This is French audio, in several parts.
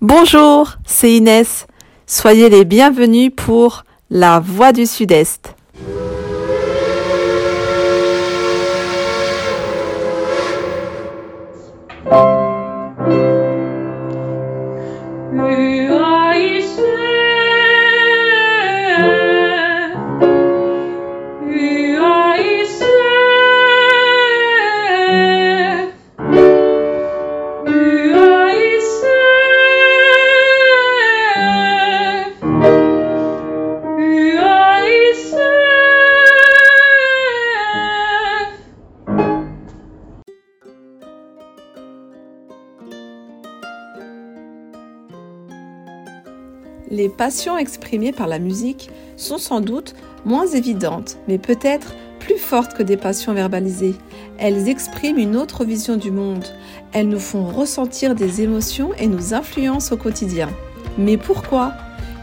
Bonjour, c'est Inès. Soyez les bienvenus pour La Voix du Sud-Est. Les passions exprimées par la musique sont sans doute moins évidentes, mais peut-être plus fortes que des passions verbalisées. Elles expriment une autre vision du monde. Elles nous font ressentir des émotions et nous influencent au quotidien. Mais pourquoi?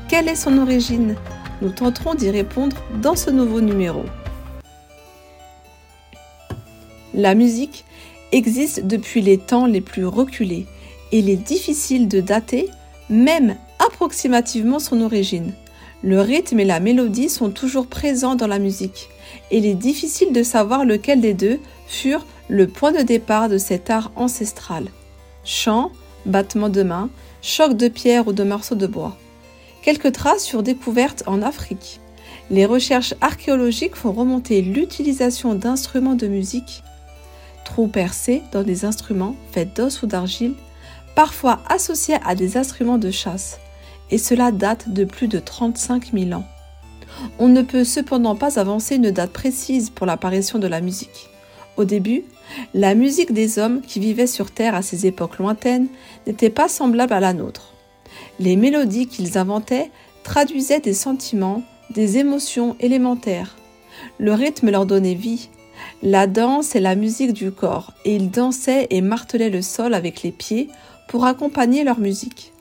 Quelle est son origine? Nous tenterons d'y répondre dans ce nouveau numéro. La musique existe depuis les temps les plus reculés. Il est difficile de dater, même approximativement son origine. Le rythme et la mélodie sont toujours présents dans la musique. Et il est difficile de savoir lequel des deux furent le point de départ de cet art ancestral. Chant, battement de main, choc de pierre ou de morceaux de bois. Quelques traces furent découvertes en Afrique. Les recherches archéologiques font remonter l'utilisation d'instruments de musique, trous percés dans des instruments faits d'os ou d'argile, parfois associés à des instruments de chasse et cela date de plus de 35 000 ans. On ne peut cependant pas avancer une date précise pour l'apparition de la musique. Au début, la musique des hommes qui vivaient sur Terre à ces époques lointaines n'était pas semblable à la nôtre. Les mélodies qu'ils inventaient traduisaient des sentiments, des émotions élémentaires. Le rythme leur donnait vie. La danse est la musique du corps, et ils dansaient et martelaient le sol avec les pieds pour accompagner leur musique.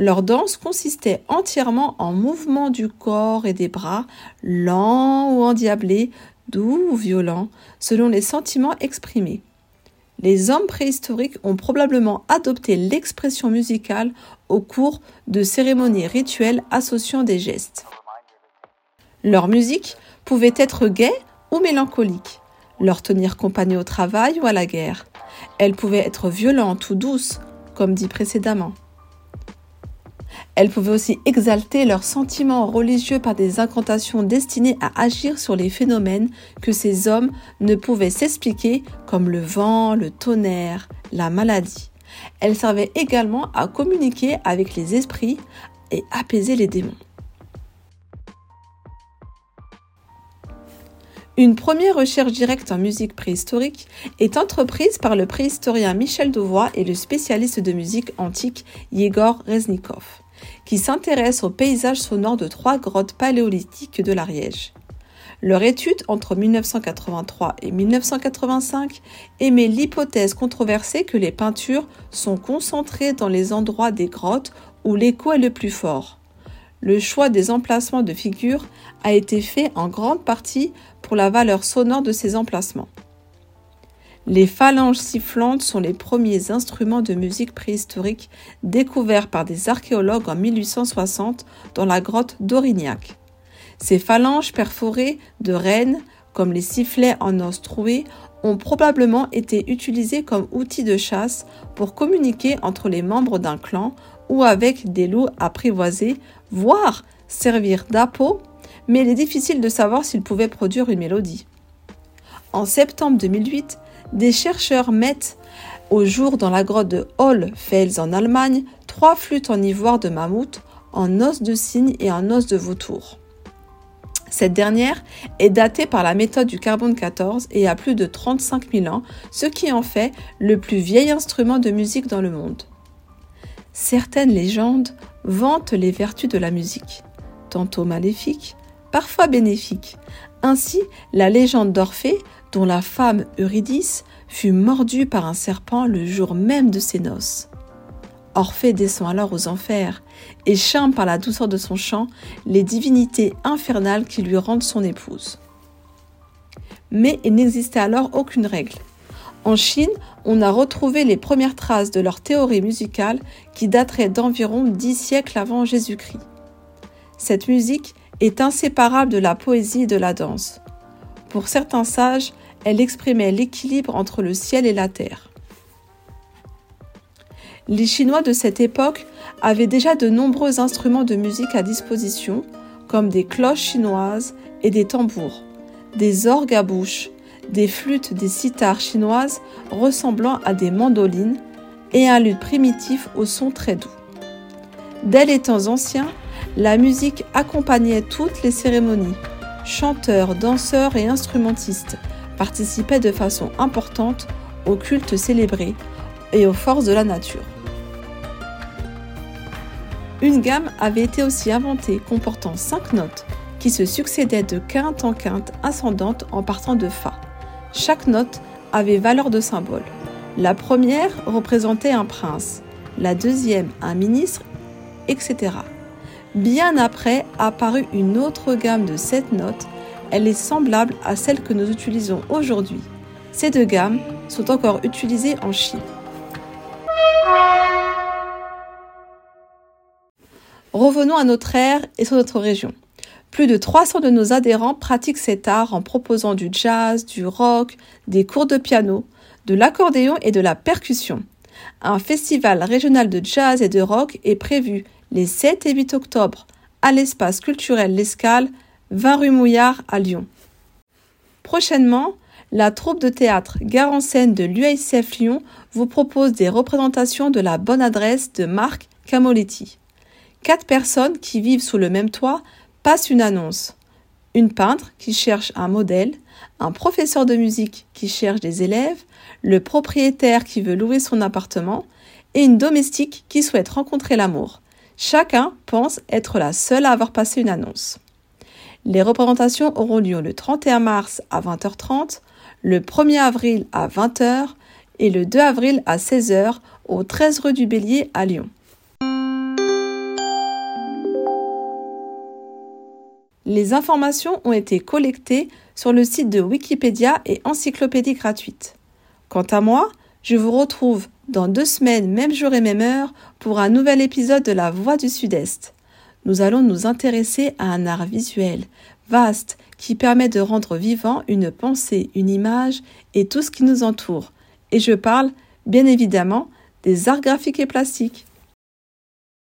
Leur danse consistait entièrement en mouvements du corps et des bras, lents ou endiablés, doux ou violents, selon les sentiments exprimés. Les hommes préhistoriques ont probablement adopté l'expression musicale au cours de cérémonies rituelles associant des gestes. Leur musique pouvait être gaie ou mélancolique, leur tenir compagnie au travail ou à la guerre. Elle pouvait être violente ou douce, comme dit précédemment. Elles pouvaient aussi exalter leurs sentiments religieux par des incantations destinées à agir sur les phénomènes que ces hommes ne pouvaient s'expliquer comme le vent, le tonnerre, la maladie. Elles servaient également à communiquer avec les esprits et apaiser les démons. Une première recherche directe en musique préhistorique est entreprise par le préhistorien Michel Dauvois et le spécialiste de musique antique Yegor Reznikov qui s'intéresse au paysage sonore de trois grottes paléolithiques de l'Ariège. Leur étude entre 1983 et 1985 émet l'hypothèse controversée que les peintures sont concentrées dans les endroits des grottes où l'écho est le plus fort. Le choix des emplacements de figures a été fait en grande partie pour la valeur sonore de ces emplacements. Les phalanges sifflantes sont les premiers instruments de musique préhistorique découverts par des archéologues en 1860 dans la grotte d'Aurignac. Ces phalanges perforées de rennes, comme les sifflets en os troués, ont probablement été utilisés comme outils de chasse pour communiquer entre les membres d'un clan ou avec des loups apprivoisés, voire servir d'appôt, mais il est difficile de savoir s'ils pouvaient produire une mélodie. En septembre 2008, des chercheurs mettent au jour dans la grotte de Hohlfels en Allemagne trois flûtes en ivoire de mammouth, en os de cygne et en os de vautour. Cette dernière est datée par la méthode du carbone 14 et a plus de 35 000 ans, ce qui en fait le plus vieil instrument de musique dans le monde. Certaines légendes vantent les vertus de la musique, tantôt maléfiques, parfois bénéfiques. Ainsi, la légende d'Orphée dont la femme Eurydice fut mordue par un serpent le jour même de ses noces. Orphée descend alors aux enfers et charme par la douceur de son chant les divinités infernales qui lui rendent son épouse. Mais il n'existait alors aucune règle. En Chine, on a retrouvé les premières traces de leur théorie musicale qui daterait d'environ dix siècles avant Jésus-Christ. Cette musique est inséparable de la poésie et de la danse. Pour certains sages, elle exprimait l'équilibre entre le ciel et la terre. Les Chinois de cette époque avaient déjà de nombreux instruments de musique à disposition, comme des cloches chinoises et des tambours, des orgues à bouche, des flûtes, des sitars chinoises ressemblant à des mandolines et un luth primitif au son très doux. Dès les temps anciens, la musique accompagnait toutes les cérémonies. Chanteurs, danseurs et instrumentistes participaient de façon importante au culte célébré et aux forces de la nature. Une gamme avait été aussi inventée comportant cinq notes qui se succédaient de quinte en quinte ascendante en partant de Fa. Chaque note avait valeur de symbole. La première représentait un prince, la deuxième un ministre, etc. Bien après apparut une autre gamme de sept notes. Elle est semblable à celle que nous utilisons aujourd'hui. Ces deux gammes sont encore utilisées en Chine. Revenons à notre ère et sur notre région. Plus de 300 de nos adhérents pratiquent cet art en proposant du jazz, du rock, des cours de piano, de l'accordéon et de la percussion. Un festival régional de jazz et de rock est prévu les 7 et 8 octobre à l'espace culturel L'Escale, 20 rue Mouillard à Lyon. Prochainement, la troupe de théâtre Gare en scène de l'UICF Lyon vous propose des représentations de la bonne adresse de Marc Camoletti. Quatre personnes qui vivent sous le même toit passe une annonce. Une peintre qui cherche un modèle, un professeur de musique qui cherche des élèves, le propriétaire qui veut louer son appartement et une domestique qui souhaite rencontrer l'amour. Chacun pense être la seule à avoir passé une annonce. Les représentations auront lieu le 31 mars à 20h30, le 1er avril à 20h et le 2 avril à 16h au 13 rue du Bélier à Lyon. Les informations ont été collectées sur le site de Wikipédia et Encyclopédie gratuite. Quant à moi, je vous retrouve dans deux semaines, même jour et même heure, pour un nouvel épisode de La Voix du Sud-Est. Nous allons nous intéresser à un art visuel, vaste, qui permet de rendre vivant une pensée, une image et tout ce qui nous entoure. Et je parle, bien évidemment, des arts graphiques et plastiques.